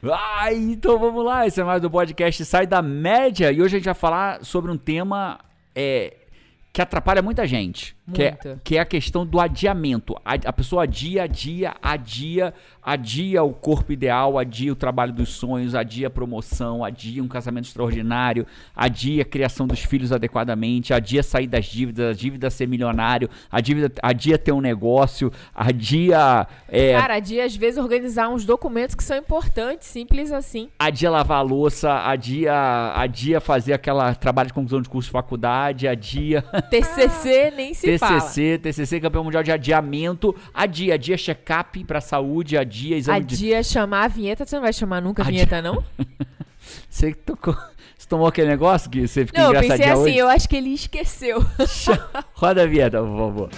Ah, então vamos lá, esse é mais do podcast Sai da Média e hoje a gente vai falar sobre um tema é, que atrapalha muita gente, que é, Muita. que é a questão do adiamento. A, a pessoa adia, adia, adia, adia o corpo ideal, adia o trabalho dos sonhos, adia a promoção, adia um casamento extraordinário, adia a criação dos filhos adequadamente, adia sair das dívidas, a dívida ser milionário, a dívida, adia ter um negócio, adia... é, Cara, dia às vezes organizar uns documentos que são importantes, simples assim. adia lavar a louça, adia, adia fazer aquela trabalho de conclusão de curso de faculdade, adia TCC nem se fala. TCC, TCC campeão mundial de adiamento, adia, adia check-up pra saúde, adia exame de... Adia chamar a vinheta, você não vai chamar nunca a vinheta, não? Você tocou... Você tomou aquele negócio que você fica Não, eu pensei assim, hoje? eu acho que ele esqueceu. Roda a vinheta, por favor.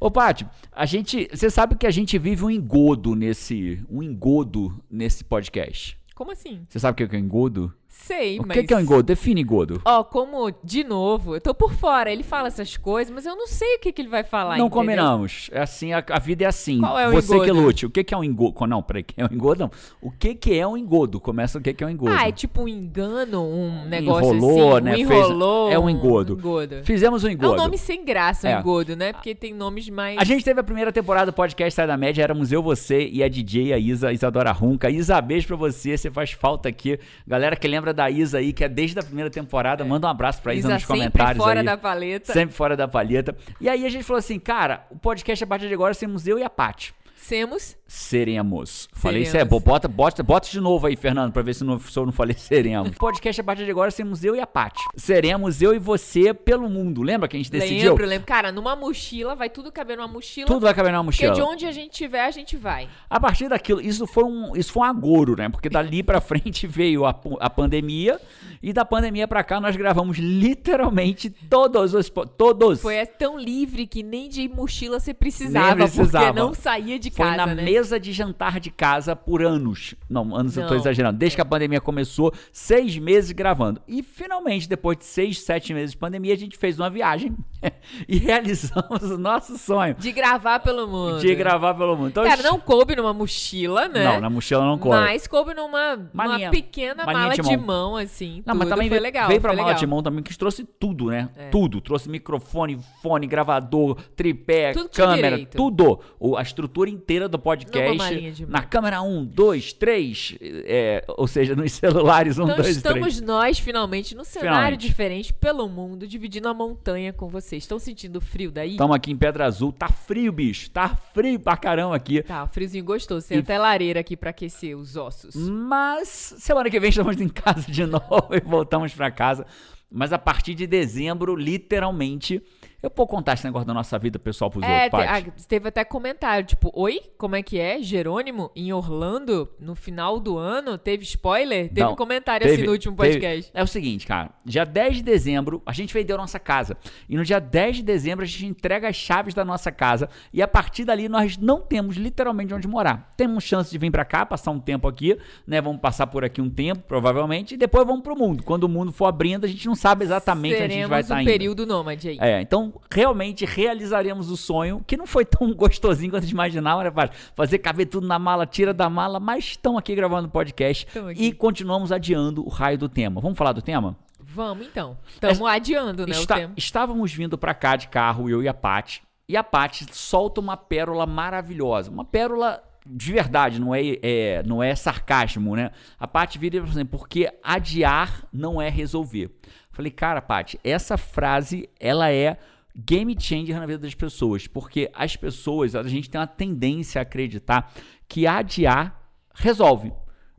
Ô, Paty, a gente... Você sabe que a gente vive um engodo nesse... Um engodo nesse podcast. Como assim? Você sabe o que é um engodo? Sei, O mas... que que é um engodo? Define engodo. Ó, como, de novo, eu tô por fora, ele fala essas coisas, mas eu não sei o que, que ele vai falar, não entendeu? combinamos. É assim, a, a vida é assim. Qual é o Você que engodo? lute. O que, que é um engodo? Não, peraí, que é um engodo? Não. O que, que é um engodo? Começa o que, que é um engodo. Ah, é tipo um engano, um negócio Enrolou, assim, né? um Fez- enrolou. é um engodo. engodo. Fizemos um É engodo. um nome sem graça, É. um engodo, né? Porque tem nomes mais... A gente teve a primeira temporada do podcast Sai da Média, éramos eu, você e a DJ, a Isa, a Isadora Runca. Isa, beijo pra você, você faz falta aqui. Galera que lembra da Isa aí, que é desde a primeira temporada, manda um abraço pra Isa, Isa nos sempre comentários fora aí. da paleta. Sempre fora da palheta. E aí a gente falou assim, cara, o podcast a partir de agora seremos eu e a Paty. Semos Seremos. Falei isso é, bota, bota, bota de novo aí, Fernando, pra ver se, não, se eu não falei seremos. Podcast a partir de agora seremos eu e a Paty. Seremos eu e você pelo mundo. Lembra que a gente decidiu? Lembro, lembro. Cara, numa mochila, vai tudo caber numa mochila. Tudo vai caber numa Porque mochila. de onde a gente tiver, a gente vai. A partir daquilo, isso foi um, isso foi um agouro, né? Porque dali pra frente veio a, a pandemia e da pandemia pra cá nós gravamos literalmente todos os todos. Foi tão livre que nem de mochila você precisava, Nem precisava. porque não saía de Foi casa, na né? mesa de jantar de casa por anos. Não, anos eu tô Não. exagerando. Desde que a pandemia começou, seis meses gravando. E finalmente, depois de seis, sete meses de pandemia, a gente fez uma viagem e realizamos o nosso sonho De gravar pelo mundo. de gravar pelo mundo. Então, Cara, não coube numa mochila, né? Não, na mochila não coube. Mas coube numa, Malinha- pequena mala de de mão. mão, assim. Não, mas tudo. também foi legal. veio pra foi mala legal. de mão também, que trouxe tudo, né? É. Tudo. Trouxe microfone, fone, gravador, tripé, Tudo câmera, tudo. O- a estrutura inteira do Numa podcast. Na câmera 1, 2, 3, é, ou seja, nos celulares 1, Então 2, 3. estamos nós, finalmente, num cenário Finalmente. diferente pelo mundo, dividindo a montanha com vocês. Estão sentindo frio daí? Estamos aqui em Pedra Azul. Tá frio, bicho. Tá frio pra caramba aqui. Tá, friozinho gostoso. Tem E- até lareira aqui pra aquecer os ossos. Mas semana que vem estamos em casa de novo e voltamos pra casa. Mas a partir de dezembro, literalmente, eu vou contar esse negócio da nossa vida pessoal pros É, outros, te- ah, teve até comentário, tipo, oi, como é que é? Jerônimo, em Orlando, no final do ano, teve spoiler? Teve Não, um comentário teve- assim no último teve- podcast. É o seguinte, cara. Dia 10 de dezembro, a gente vendeu a nossa casa. E no dia 10 de dezembro, a gente entrega as chaves da nossa casa. E a partir dali, nós não temos literalmente onde morar. Temos chance de vir pra cá, passar um tempo aqui, né? Vamos passar por aqui um tempo, provavelmente. E depois vamos pro mundo. Quando o mundo for abrindo, a gente não sabe exatamente onde a gente Seremos vai um estar indo. período nômade aí. É, então realmente realizaremos o sonho, que não foi tão gostosinho quanto a gente imaginava, né? Fazer caber tudo na mala, tira da mala, mas estão aqui gravando o podcast aqui. e continuamos adiando o raio do tema. Vamos falar do tema? Vamos então. Estamos adiando, né, Está-. Estávamos vindo pra cá de carro, eu e a Paty, e a Paty solta uma pérola maravilhosa. Uma pérola de verdade, não é, é- não é sarcasmo, né? A Paty vira e fala assim, porque adiar não é resolver. Falei, cara, Paty, essa frase, ela é game changer na vida das pessoas, porque as pessoas, a gente tem uma tendência a acreditar que adiar resolve.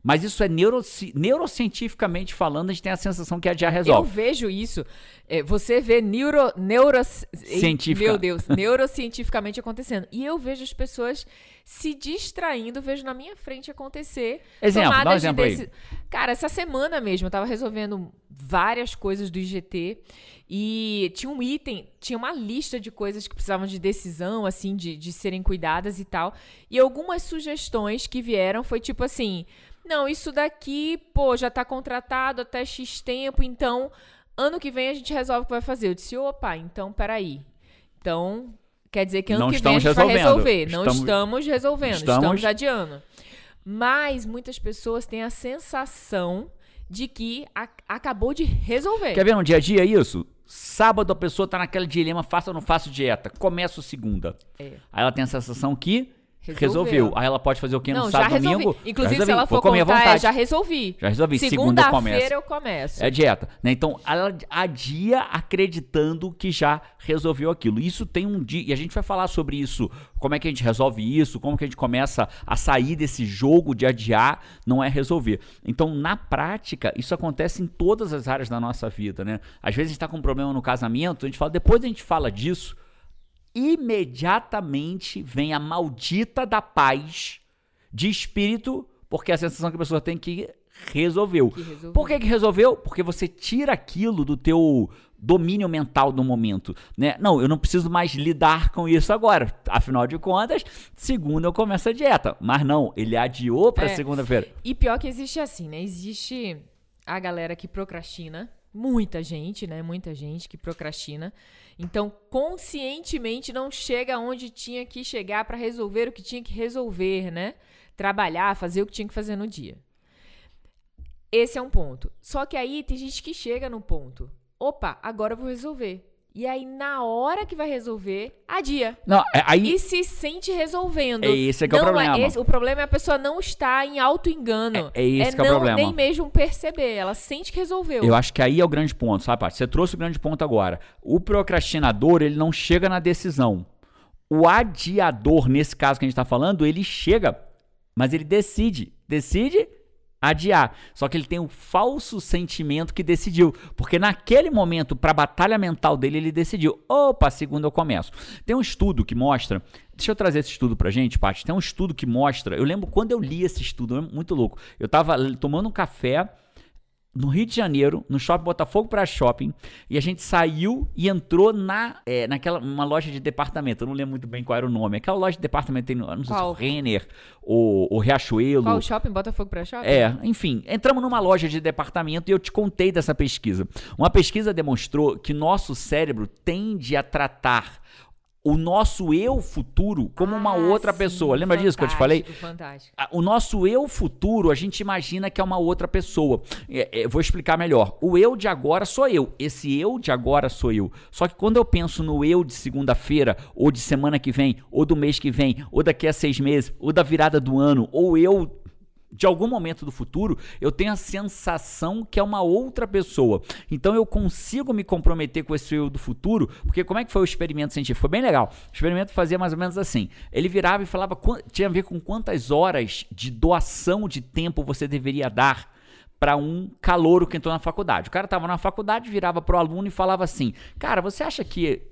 Mas isso é neuroci- neurocientificamente falando, a gente tem a sensação que adiar Eu resolve. vejo isso. É, você vê neuro, neuro, Científica. Meu Deus, neurocientificamente acontecendo. E eu vejo as pessoas se distraindo, vejo na minha frente acontecer. Exemplo, dá um tomadas de exemplo aí. Cara, essa semana mesmo eu tava resolvendo várias coisas do IGT e tinha um item, tinha uma lista de coisas que precisavam de decisão, assim, de, de serem cuidadas e tal. E algumas sugestões que vieram foi tipo assim: não, isso daqui, pô, já tá contratado até X tempo, então ano que vem a gente resolve o que vai fazer. Eu disse, opa, então peraí. Então, quer dizer que ano Não que vem a gente vai resolvendo. resolver. Não Estamos- estamos resolvendo, Estamos- estamos adiando. Mas muitas pessoas têm a sensação de que a- acabou de resolver. Quer ver no dia a dia isso? Sábado a pessoa tá naquele dilema, faço ou não faço dieta. Começo segunda. É. Aí ela tem a sensação que Resolveu. Aí ela pode fazer o quê no sábado, domingo? Inclusive, se ela for Vou comer contar, é, vontade. já resolvi. Já resolvi. Segunda eu começo. Segunda-feira eu começo. É dieta, né? Então, ela adia acreditando que já resolveu aquilo. Isso tem um dia, e a gente vai falar sobre isso, como é que a gente resolve isso, como que a gente começa a sair desse jogo de adiar, não é resolver. Então, na prática, isso acontece em todas as áreas da nossa vida, né? Às vezes a gente tá com um problema no casamento, a gente fala, depois a gente fala disso, imediatamente vem a maldita da paz de espírito, porque a sensação que a pessoa tem que resolveu. Que resolveu. Por que, que resolveu? Porque você tira aquilo do teu domínio mental do momento, né? Não, eu não preciso mais lidar com isso agora. Afinal de contas, segunda eu começo a dieta. Mas não, ele adiou pra É. segunda-feira. E pior que existe assim, né? Existe a galera que procrastina. Muita gente, né? Muita gente que procrastina. Então, conscientemente não chega onde tinha que chegar para resolver o que tinha que resolver, né? Trabalhar, fazer o que tinha que fazer no dia. Esse é um ponto. Só que aí tem gente que chega no ponto. Opa, agora eu vou resolver. E aí, na hora que vai resolver, adia. Não, é- aí E se sente resolvendo. É esse que é o Não problema. esse- o problema é a pessoa não estar em auto-engano. É- é esse que é o não problema. nem mesmo perceber. Ela sente que resolveu. Eu acho que aí é o grande ponto, sabe, Paty? Você trouxe o grande ponto agora. O procrastinador, ele não chega na decisão. O adiador, nesse caso que a gente tá falando, ele chega, mas ele decide. Decide adiar. Só que ele tem o falso sentimento que decidiu. Porque naquele momento, pra batalha mental dele, ele decidiu. Opa, segunda eu começo. Tem um estudo que mostra. Deixa eu trazer esse estudo pra gente, Paty. Tem um estudo que mostra. Eu lembro quando eu li esse estudo, é muito louco. Eu tava tomando um café no Rio de Janeiro, no shopping Botafogo para Shopping, e a gente saiu e entrou na é, naquela uma loja de departamento. Eu não lembro muito bem qual era o nome. Aquela loja de departamento tem, não sei se é o Qual? Renner ou o Riachuelo. Qual o shopping? Botafogo pra shopping? É, enfim, entramos numa loja de departamento e eu te contei dessa pesquisa. Uma pesquisa demonstrou que nosso cérebro tende a tratar o nosso eu futuro como uma Ah, outra sim, pessoa. Lembra disso que eu te falei? fantástico, O nosso eu futuro, a gente imagina que é uma outra pessoa. É, é, vou explicar melhor. O eu de agora sou eu. Esse eu de agora sou eu. Só que quando eu penso no eu de segunda-feira, ou de semana que vem, ou do mês que vem, ou daqui a seis meses, ou da virada do ano, ou eu de algum momento do futuro, eu tenho a sensação que é uma outra pessoa. Então eu consigo me comprometer com esse eu do futuro, porque como é que foi o experimento científico? Foi bem legal. O experimento fazia mais ou menos assim. Ele virava e falava, tinha a ver com quantas horas de doação de tempo você deveria dar para um calouro que entrou na faculdade. O cara estava na faculdade, virava pro aluno e falava assim: "Cara, você acha que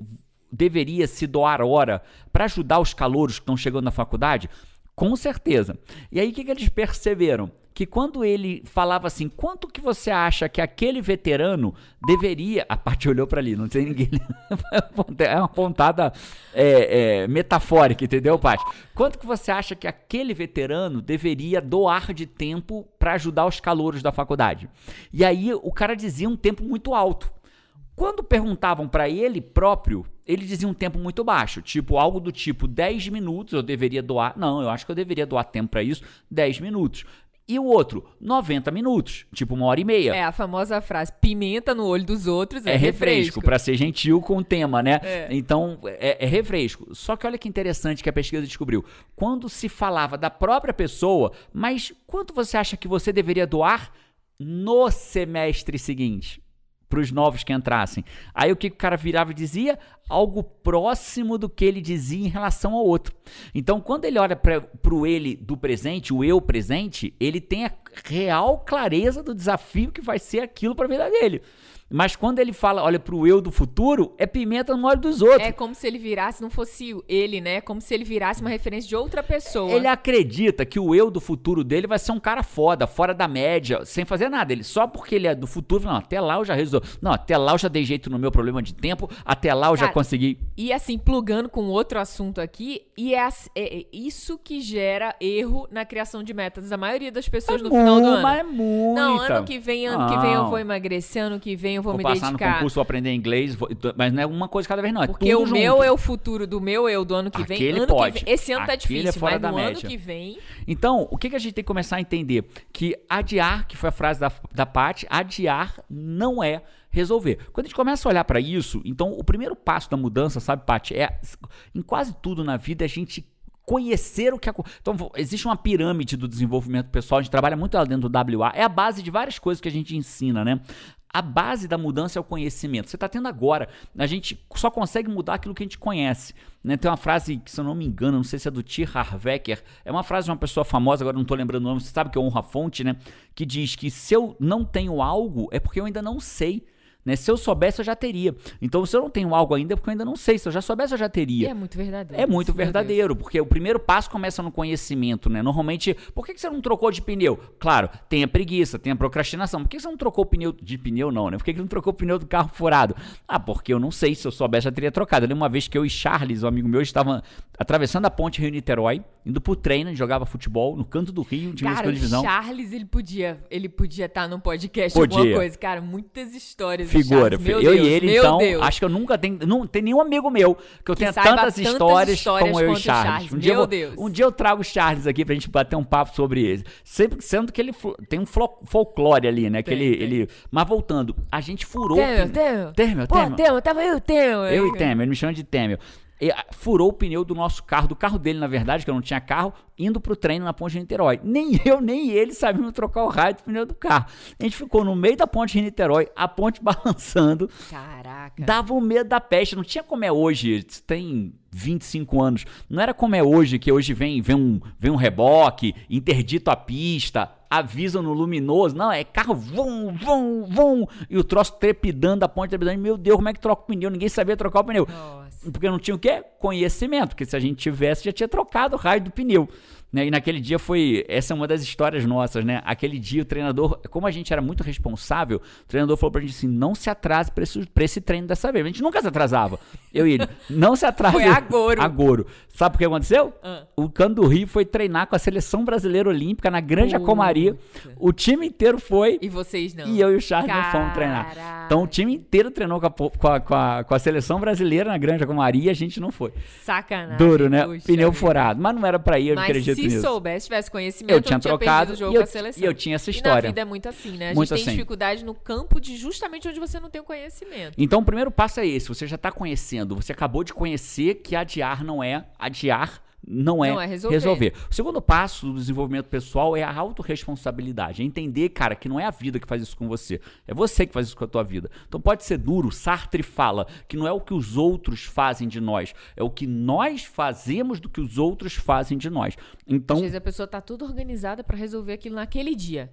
deveria se doar hora para ajudar os calouros que estão chegando na faculdade?" Com certeza. E aí o que, que eles perceberam? Que quando ele falava assim, quanto que você acha que aquele veterano deveria. A parte olhou para ali, não tem ninguém. é uma pontada é, é, metafórica, entendeu, Paty? Quanto que você acha que aquele veterano deveria doar de tempo para ajudar os calouros da faculdade? E aí o cara dizia um tempo muito alto. Quando perguntavam para ele próprio, ele dizia um tempo muito baixo, tipo algo do tipo 10 minutos eu deveria doar. Não, eu acho que eu deveria doar tempo para isso, 10 minutos. E o outro, 90 minutos, tipo uma hora e meia. É a famosa frase: pimenta no olho dos outros é, É refresco, para ser gentil com o tema, né? É. Então, é, é refresco. Só que olha que interessante que a pesquisa descobriu. Quando se falava da própria pessoa, mas quanto você acha que você deveria doar no semestre seguinte? Para os novos que entrassem. Aí o que o cara virava e dizia? Algo próximo do que ele dizia em relação ao outro. Então, quando ele olha para o ele do presente, o eu presente, ele tem a real clareza do desafio que vai ser aquilo para a vida dele. Mas quando ele fala, olha pro eu do futuro, é pimenta no olho dos outros. É como se ele virasse, não fosse ele, né? Como se ele virasse uma referência de outra pessoa. Ele acredita que o eu do futuro dele vai ser um cara foda, fora da média, sem fazer nada. Ele só porque ele é do futuro, não, até lá eu já resolvi. Não, até lá eu já dei jeito no meu problema de tempo, até lá eu já Cara, consegui. E assim, plugando com outro assunto aqui, e é, é- é isso que gera erro na criação de metas da maioria das pessoas no final do ano. Mas é muita. Não, ano que vem, ano que vem eu vou emagrecer, ano que vem eu eu vou, vou me passar dedicar. no concurso, vou aprender inglês, vou- mas não é uma coisa cada vez não, é Porque tudo o junto. meu é o futuro do meu eu do ano que vem. Aquele ano pode. Que vem. Esse ano tá Aquele é difícil, fora mas da no ano média. que vem. Então, o que, que a gente tem que começar a entender? Que adiar, que foi a frase da, da Paty, adiar não é resolver. Quando a gente começa a olhar para isso, então o primeiro passo da mudança, sabe, Paty, é em quase tudo na vida a gente conhecer o que acontece. Então, existe uma pirâmide do desenvolvimento pessoal, a gente trabalha muito lá dentro do WA, é a base de várias coisas que a gente ensina, né? A base da mudança é o conhecimento. Você está tendo agora. A gente só consegue mudar aquilo que a gente conhece. Né? Tem uma frase que, se eu não me engano, não sei se é do T. Harvecker, é uma frase de uma pessoa famosa, agora não estou lembrando o nome, você sabe que é honra fonte, né? Que diz que se eu não tenho algo, é porque eu ainda não sei. Né? Se eu soubesse, eu já teria. Então, se eu não tenho algo ainda, é porque eu ainda não sei. Se eu já soubesse, eu já E teria. é muito verdadeiro. É muito verdadeiro, porque o primeiro passo começa no conhecimento, né? Normalmente, por que que você não trocou de pneu? Claro, tem a preguiça, tem a procrastinação. Por que você não trocou o pneu de pneu, não, né? Por que que não trocou o pneu do carro furado? Ah, porque eu não sei, se eu soubesse, já teria trocado. Eu uma vez que eu e Charles, um amigo meu, estavam atravessando a ponte Rio-Niterói, indo pro treino, jogava futebol no canto do Rio, time da Cara, divisão. Charles, ele podia ele podia estar num podcast Podia. alguma coisa. Cara, muitas histórias Figura. Charles. Eu Deus, e ele, então, Deus. acho que eu nunca tenho. Não tem nenhum amigo meu que eu tenha saiba tantas, tantas histórias, histórias como eu e Charles. Charles. Um, dia eu Meu vou- Deus. um dia eu trago o Charles aqui pra gente bater um papo sobre ele. Sempre sendo que ele tem um folclore ali, né? Que Tem, ele, tem. ele. Mas voltando, a gente furou. Temer, o pneu- Temer. Temer, Pô. Temer, tava eu, Temer. Eu e Temer, ele me chama de Temer. Ah, furou o pneu do nosso carro, do carro dele, na verdade, que eu não tinha carro, indo pro treino na ponte de Niterói. Nem eu, nem ele sabíamos trocar o raio do pneu do carro. A gente ficou no meio da ponte de Niterói, a ponte balançando. Caraca. Dava o medo da peste, não tinha como é hoje, tem 25 anos. Não era como é hoje, que hoje vem, vem, um, vem um reboque, interdito a pista, avisam no luminoso. Não, é carro vum, vum, vum, e o troço trepidando, a ponte trepidando. Meu Deus, como é que troca o pneu? Ninguém sabia trocar o pneu. Nossa. Porque não tinha o quê? Conhecimento, porque se a gente tivesse, já tinha trocado o raio do pneu. Né? E naquele dia foi. Essa é uma das histórias nossas, né? Aquele dia o treinador, como a gente era muito responsável, o treinador falou pra gente assim: não se atrase pra esse, pra esse treino dessa vez. A gente nunca se atrasava. Eu e ele. Não se atrase. Foi agouro. Agouro. Sabe o que aconteceu? Ah. O Cano do Rio foi treinar com a seleção brasileira olímpica na Granja Puta. Comaria. O time inteiro foi. E vocês não. E eu e o Charles não fomos treinar. Caraca. Então o time inteiro treinou com a, com a, com a, com a seleção brasileira na Granja Comaria e a gente não foi. Sacanagem. Duro, né? puxa Pneu vida. furado. Mas não era pra ir, eu não Mas acredito se soubesse, tivesse conhecimento, Eu tinha não tinha trocado o jogo e eu- seleção. e eu tinha essa E história. na vida é muito assim, né? A Muito gente tem assim. dificuldade no campo de justamente onde você não tem o conhecimento. Então o primeiro passo é esse, você já está conhecendo, você acabou de conhecer que adiar não é adiar não é, Não é resolver. O segundo passo do desenvolvimento pessoal é a autorresponsabilidade. É entender, cara, que não é a vida que faz isso com você. É você que faz isso com a tua vida. Então pode ser duro. Sartre fala que não é o que os outros fazem de nós. É o que nós fazemos do que os outros fazem de nós. Então, Às vezes a pessoa tá tudo organizada pra resolver aquilo naquele dia.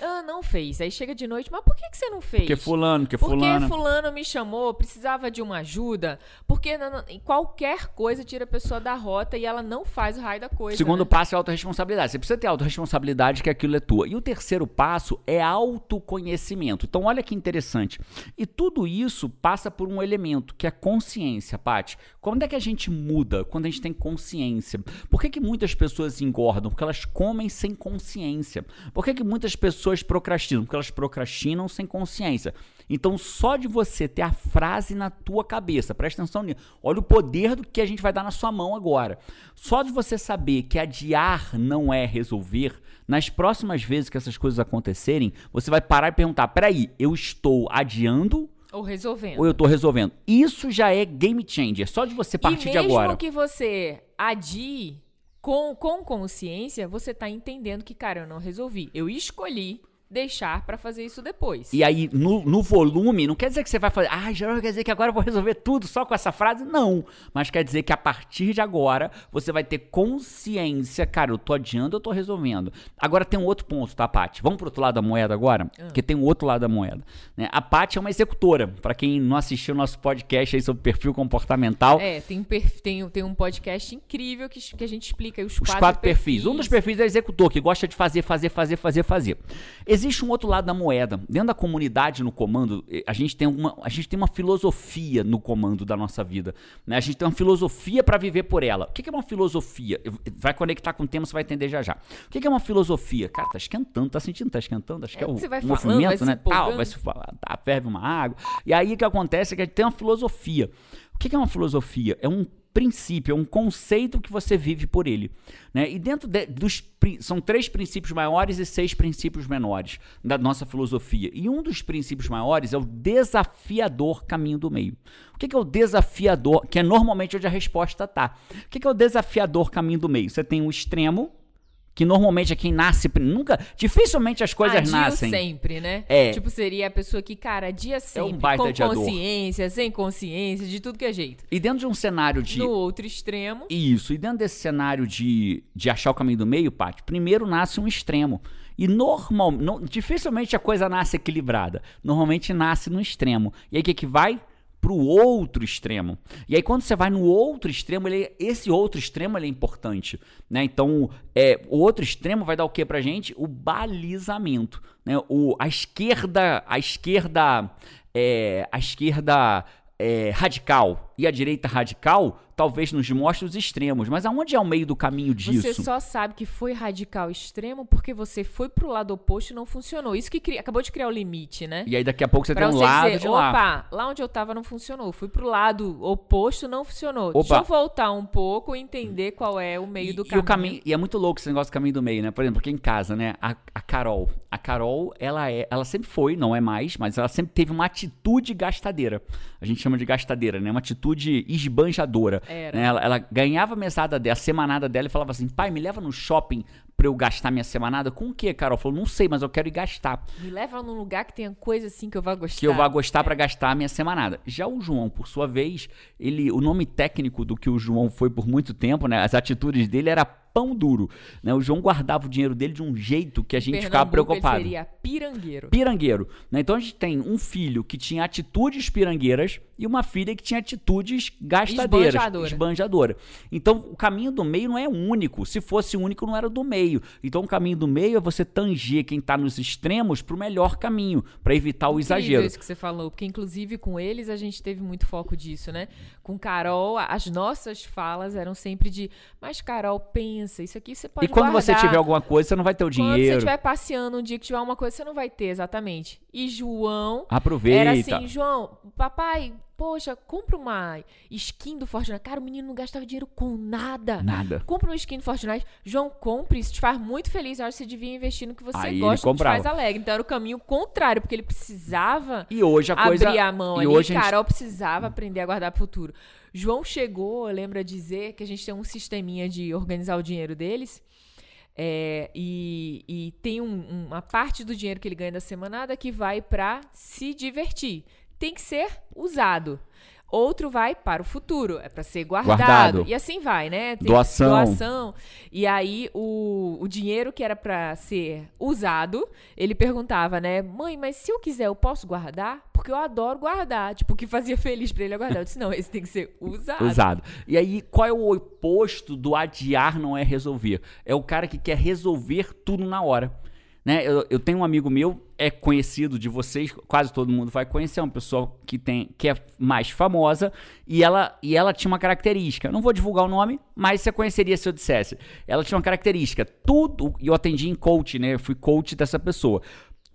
Ah, não fez. Aí chega de noite, mas por que, que você não fez? porque fulano, porque Porque fulana. fulano me chamou, precisava de uma ajuda. Porque não- não- qualquer coisa tira a pessoa da rota e ela não faz o raio da coisa. Segundo né? passo é autorresponsabilidade. Você precisa ter autorresponsabilidade que aquilo é tua. E o terceiro passo é autoconhecimento. Então, olha que interessante. E tudo isso passa por um elemento que é consciência, Paty. Quando é que a gente muda? Quando a gente tem consciência. Por que, que muitas pessoas engordam? Porque elas comem sem consciência. Por que, que muitas pessoas procrastinam? Porque elas procrastinam sem consciência. Então, só de você ter a frase na tua cabeça, presta atenção nisso. Olha o poder do que a gente vai dar na sua mão agora. Só de você saber que adiar não é resolver, nas próximas vezes que essas coisas acontecerem, você vai parar e perguntar: peraí, eu estou adiando Ou resolvendo. ou eu estou resolvendo? Isso já é game changer. Só de você partir e de mesmo agora. que você adie com, com consciência, você tá entendendo que, cara, eu não resolvi. Eu escolhi deixar pra fazer isso depois. E aí, no, no volume, não quer dizer que você vai fazer, ah, Geraldo, quer dizer que agora eu vou resolver tudo só com essa frase? Não. Mas quer dizer que a partir de agora, você vai ter consciência, cara, eu tô adiando, eu tô resolvendo. Agora tem um outro ponto, tá, Paty? Vamos pro outro lado da moeda agora? Porque tem um outro lado da moeda. Né? A Paty é uma executora. Pra quem não assistiu o nosso podcast aí sobre perfil comportamental, É, tem um, perf- tem, tem um podcast incrível que, que a gente explica aí os, os quatro, perfis. Um dos perfis é executor, que gosta de fazer, fazer, fazer, fazer, fazer. Existe um outro lado da moeda. Dentro da comunidade no comando, eh, a gente tem uma, a gente tem uma filosofia no comando da nossa vida. Né? A gente tem uma filosofia para viver por ela. O que é uma filosofia? Vai conectar com o tema, você vai entender já já. O que é uma filosofia? Cara, tá esquentando, tá sentindo, tá esquentando. Acho que é, é o você vai movimento, falando, né? Tal, vai se falar, tá, ferve uma água. E aí o que acontece é que a gente tem uma filosofia. O que é uma filosofia? É um princípio, é um conceito que você vive por ele. Né? E dentro de, dos. São três princípios maiores e seis princípios menores da nossa filosofia. E um dos princípios maiores é o desafiador caminho do meio. O que é o desafiador? Que é normalmente onde a resposta está. O que é o desafiador caminho do meio? Você tem um extremo, que normalmente é quem nasce nunca dificilmente as coisas adio nascem. sempre né? É. tipo seria a pessoa que cara dia sempre um baita com adiador. consciência sem consciência de tudo que é jeito. E dentro de um cenário de no outro extremo. Isso e dentro desse cenário de, de achar o caminho do meio Paty, primeiro nasce um extremo. E normal dificilmente a coisa nasce equilibrada. Normalmente nasce no extremo. E aí o que que vai para o outro extremo. E aí, quando você vai no outro extremo, ele, esse outro extremo é importante. Né? Então, é, o outro extremo vai dar o que pra gente? O balizamento. Né? O, a esquerda. A esquerda. É, a esquerda é, radical e a direita radical talvez nos mostre os extremos, mas aonde é o meio do caminho disso? Você só sabe que foi radical extremo porque você foi pro lado oposto e não funcionou. Isso que cria, acabou de criar o limite, né? E aí daqui a pouco você pra tem um você lado dizer, de lá. opa, lá onde eu tava não funcionou. Fui pro lado oposto, não funcionou. Deixa Opa. eu voltar um pouco e entender qual é o meio E, do e caminho. o caminho e é muito louco esse negócio do caminho do meio, né? Por exemplo, aqui em casa, né? A, a Carol, a Carol, ela é, ela sempre foi, não é mais, mas ela sempre teve uma atitude gastadeira. A gente chama de gastadeira, né? Uma atitude esbanjadora. Era. né? Ela, ela ganhava a mesada dela, a semanada dela e falava assim: pai, me leva no shopping pra eu gastar minha semanada. Com o quê, Carol? Falou: não sei, mas eu quero ir gastar. Me leva num lugar que tenha coisa assim que eu vá gostar. Que eu vá gostar pra gastar a minha semanada. Já o João, por sua vez, ele, o nome técnico do que o João foi por muito tempo, né? As atitudes dele era pão duro, né? O João guardava o dinheiro dele de um jeito que a gente ficava Pernambuco, preocupado. Ele seria pirangueiro. Pirangueiro. Né? Então a gente tem um filho que tinha atitudes pirangueiras e uma filha que tinha atitudes gastadeiras. Esbanjadora. Esbanjadora. Então o caminho do meio não é único. Se fosse único, não era do meio. Então o caminho do meio é você tanger quem está nos extremos pro melhor caminho, para evitar o Incrível exagero. isso que você falou, porque inclusive com eles a gente teve muito foco disso, né? Com Carol, as nossas falas eram sempre de, mas Carol, pensa, isso aqui você pode E quando você guardar. tiver alguma coisa, você não vai ter o Quando você dinheiro. estiver passeando um dia que tiver uma coisa, você não vai ter, exatamente. E João Aproveita. era assim, João, papai, poxa, compra uma skin do Fortnite. Cara, o menino não gastava dinheiro com nada. Nada. Compra uma skin do Fortnite. João, compre, isso te faz muito feliz. Eu acho que você devia investir no que você Aí gosta, que te faz alegre. Então era o caminho contrário, porque ele precisava E hoje a coisa. abrir a mão e ali. hoje a gente- Carol precisava aprender a guardar pro futuro. João chegou, lembra dizer que a gente tem um sisteminha de organizar o dinheiro deles. é, e, e tem um- uma parte do dinheiro que ele ganha da semanada que vai pra se divertir. Tem que ser usado. Outro vai para o futuro, é pra ser guardado. Guardado. E assim vai, né? Tem Doação. doação. E aí o, o dinheiro que era pra ser usado, ele perguntava, né? Mãe, mas se eu quiser, eu posso guardar? Porque eu adoro guardar. Tipo, o que fazia feliz pra ele é guardar. Eu disse, não, esse tem que ser usado. Usado. E aí, qual é o oposto do adiar não é resolver? É o cara que quer resolver tudo na hora. Né? Eu, eu tenho um amigo meu, é conhecido de vocês, quase todo mundo vai conhecer, é uma pessoa que, tem, que é mais famosa, e ela, e ela tinha uma característica. Eu não vou divulgar o nome, mas você conheceria se eu dissesse. Ela tinha uma característica. Tudo, e eu atendi em coach, né? Eu fui coach dessa pessoa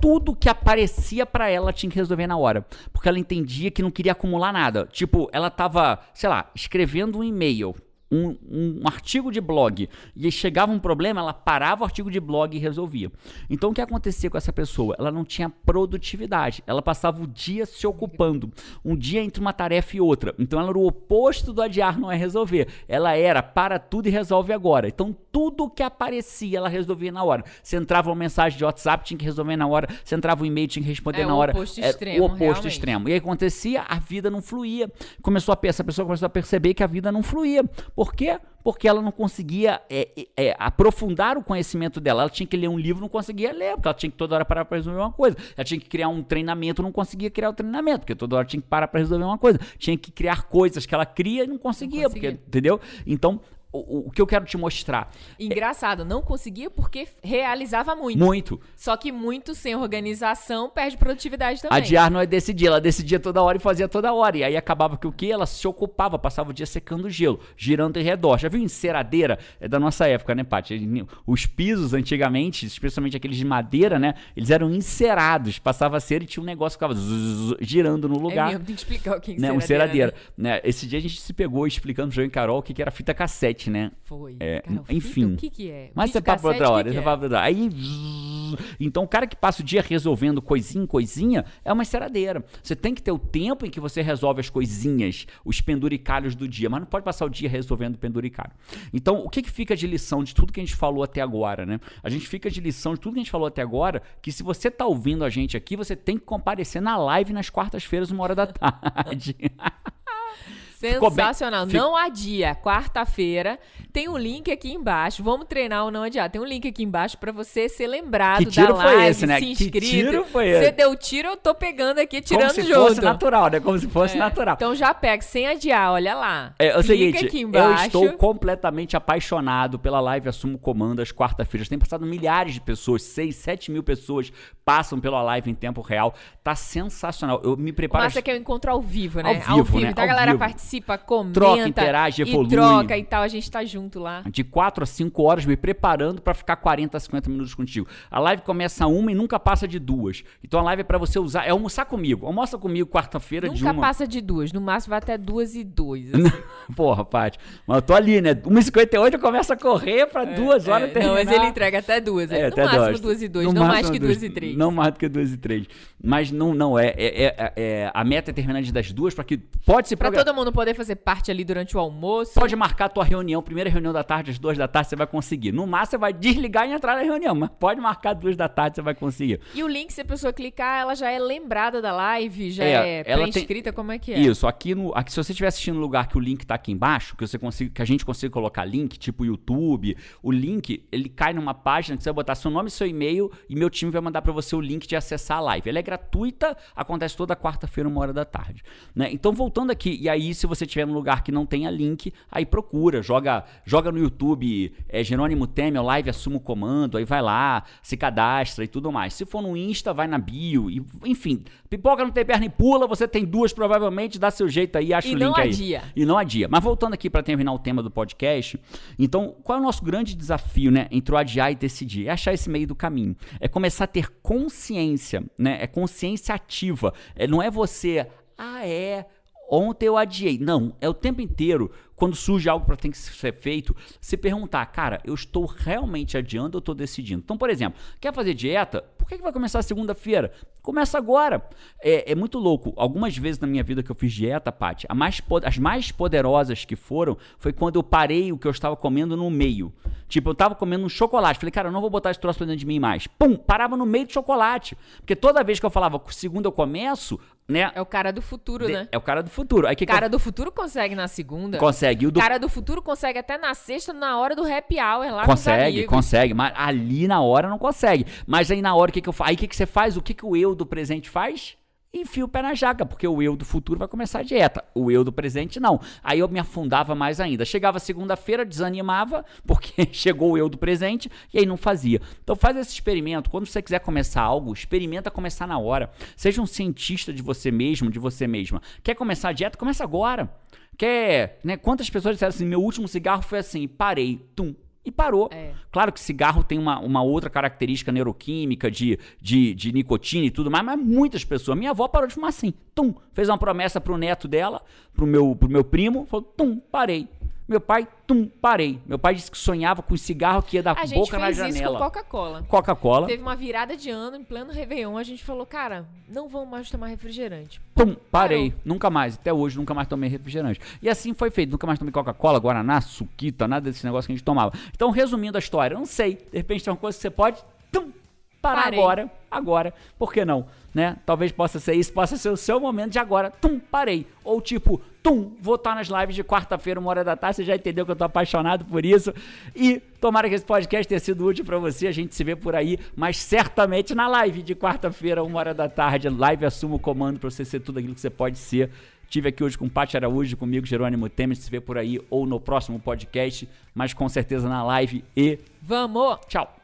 tudo que aparecia pra ela ela tinha que resolver na hora. Porque ela entendia que não queria acumular nada. Tipo, ela tava, sei lá, escrevendo um e-mail, um, um artigo de blog, e chegava um problema, ela parava o artigo de blog e resolvia. Então o que acontecia com essa pessoa? Ela não tinha produtividade. Ela passava o dia se ocupando. Um dia entre uma tarefa e outra. Então ela era o oposto do adiar não é resolver. Ela era para tudo e resolve agora. Então tudo que aparecia, ela resolvia na hora. Você entrava uma mensagem de WhatsApp, tinha que resolver na hora. Você entrava um e-mail, tinha que responder É na hora. oposto Era extremo, O oposto realmente. extremo. E aí acontecia, a vida não fluía. Começou a, essa pessoa começou a perceber que a vida não fluía. Por quê? Porque ela não conseguia é, é, é, aprofundar o conhecimento dela. Ela tinha que ler um livro, não conseguia ler, porque ela tinha que toda hora parar para resolver uma coisa. Ela tinha que criar um treinamento, não conseguia criar o treinamento, porque toda hora tinha que parar para resolver uma coisa. Tinha que criar coisas que ela cria e não conseguia, conseguia. porque, entendeu? Então, o, o que eu quero te mostrar. Engraçado, não conseguia porque realizava muito. Muito. Só que muito sem organização perde produtividade também. Adiar não é decidir, ela decidia toda hora e fazia toda hora. E aí acabava que o que? Ela se ocupava, passava o dia secando gelo, girando em redor. Já viu enceradeira? É da nossa época, né, Paty? Os pisos antigamente, especialmente aqueles de madeira, né? Eles eram encerados. Passava cera e tinha um negócio que ficava zzz, girando no lugar. É mesmo, tem que explicar o que é né? enceradeira. Um enceradeira. Né? Esse dia a gente se pegou explicando pro João e Carol o que, que era fita cassete, né? Foi. É, Carol, enfim. fita, o que que é? Mas você papo pra outra cassete, hora. que que é? pra outra. Aí. Então, o cara que passa o dia resolvendo coisinha coisinha é uma enceradeira. Você tem que ter o tempo em que você resolve as coisinhas, os penduricalhos do dia, mas não pode passar o dia resolvendo penduricalho. Então, o que, que fica de lição de tudo que a gente falou até agora, né? A gente fica de lição de tudo que a gente falou até agora, que se você tá ouvindo a gente aqui, você tem que comparecer na live nas quartas-feiras, uma hora da tarde. Bem- Sensacional. fico- Não adia. Quarta-feira. Tem um link aqui embaixo. Vamos treinar o não adiar. Tem um link aqui embaixo pra você ser lembrado Que tiro da foi live, esse, né? se Que inscrito. tiro foi esse? Você deu tiro, eu tô pegando aqui, Como tirando se junto. fosse natural, né? Como se fosse É. natural. Então já pega, sem adiar, olha lá. É, é o seguinte, aqui eu embaixo. estou completamente apaixonado pela live Assumo Comando às quarta-feiras. Tem passado milhares de pessoas, 6, 7 mil pessoas passam pela live em tempo real. Tá sensacional. Eu me preparo. massa é que é o encontro ao vivo, né? Ao vivo, né? Então a Ao galera vivo. participa, comenta. Troca, interage, e evolui. troca e tal. A gente tá junto lá. De 4 a 5 horas me preparando pra ficar 40 a 50 minutos contigo. A live começa uma e nunca passa de duas. Então a live é pra você usar, é almoçar comigo. Almoça comigo quarta-feira de Nunca uma. passa de duas. No máximo vai até duas e dois. Porra, Paty. Mas eu tô ali, né? 1h58 eu começo a correr pra duas horas É, terminar. não, mas ele entrega até duas. É, no até máximo duas. duas e dois, No não mais que duas e três. Não mais do que duas e três. Mas não, não é, é, é- é- A meta é terminar das duas, para que pode se Pra todo mundo poder fazer parte ali durante o almoço. Pode marcar a tua reunião, primeira reunião da tarde, às duas da tarde, você vai conseguir. No máximo, você vai desligar e entrar na reunião, mas pode marcar duas da tarde, você vai conseguir. E o link, se a pessoa clicar, ela já é lembrada da live, já É, é, ela tem- pré-inscrita, como é que é? Isso, aqui no. Aqui, se você estiver assistindo no lugar que o link tá aqui embaixo, que você consiga, que a gente consiga colocar link, tipo YouTube, o link, ele cai numa página que você vai botar seu nome e seu e-mail e meu time vai mandar para você o link de acessar a live. Ela é gratuita, acontece toda quarta-feira, uma hora da tarde. Né? Então, voltando aqui, e aí, se você estiver num lugar que não tenha link, aí procura, joga, joga no YouTube, é, Jerônimo Temer, live assumo o comando, aí vai lá, se cadastra e tudo mais. Se for no Insta, vai na bio, e, enfim, pipoca não tem perna e pula, você tem duas provavelmente, dá seu jeito aí, acha E o não link aí. adia. E não adia. Mas voltando aqui para terminar o tema do podcast, então, qual é o nosso grande desafio, né, entre o adiar e decidir? É achar esse meio do caminho. É começar a ter consciência, né? É consciência ativa. É, não é você, ah, é, ontem eu adiei. Não, é o tempo inteiro, quando surge algo para ter que ser feito, se perguntar, cara, eu estou realmente adiando ou estou decidindo? Então, por exemplo, quer fazer dieta? Por que, que vai começar segunda-feira? Começa agora. É, é muito louco. Algumas vezes na minha vida que eu fiz dieta, Paty, mais as mais poderosas que foram foi quando eu parei o que eu estava comendo no meio. Tipo, eu estava comendo um chocolate. Falei, cara, eu não vou botar esse troço dentro de mim mais. Pum, parava no meio do chocolate. Porque toda vez que eu falava, segunda eu começo, né? É o cara do futuro, de- né? É o cara do futuro. Aí que que cara eu- do futuro consegue na segunda. consegue. O do Cara do futuro consegue até na sexta, na hora do happy hour lá Consegue, consegue, mas ali na hora não consegue. Mas aí na hora o que, que eu faço? Aí o que, que você faz? O que, que o eu do presente faz? Enfia o pé na jaca, porque o eu do futuro vai começar a dieta. O eu do presente não. Aí eu me afundava mais ainda. Chegava segunda-feira, desanimava, porque chegou o eu do presente e aí não fazia. Então faz esse experimento. Quando você quiser começar algo, experimenta começar na hora. Seja um cientista de você mesmo, de você mesma. Quer começar a dieta? Começa agora. Quer, né? Quantas pessoas disseram assim, meu último cigarro foi assim, parei, tum, e parou. É. Claro que cigarro tem uma, uma outra característica neuroquímica de, de, de nicotina e tudo mais, mas muitas pessoas. Minha avó parou de fumar assim, tum, fez uma promessa pro neto dela, pro meu, pro meu primo, falou, tum, parei. Meu pai, tum, parei. Meu pai disse que sonhava com cigarro que ia dar A gente boca na fez isso com janela. Coca-Cola. Coca-Cola, Teve uma virada de ano, em pleno Réveillon, a gente falou, cara, não vamos mais tomar refrigerante. Pum, parei. Nunca mais. Até hoje nunca mais tomei refrigerante. E assim foi feito. Nunca mais tomei Coca-Cola, Guaraná, Suquita, nada desse negócio que a gente tomava. Então, resumindo a história, eu não sei. De repente tem uma coisa que você pode parar Parei. agora. Agora. Por que não? Né? Talvez possa ser isso, possa ser o seu momento de agora. Tum, parei. Ou tipo, tum, vou estar nas lives de quarta-feira, uma hora da tarde. Você já entendeu que eu tô apaixonado por isso. E tomara que esse podcast tenha sido útil pra você. A gente se vê por aí, mas certamente na live de quarta-feira, uma hora da tarde. Live assuma o comando pra você ser tudo aquilo que você pode ser. Tive aqui hoje com Paty Araújo, comigo, Jerônimo Temer. Se vê por aí ou no próximo podcast, mas com certeza na live. E Vamos! tchau!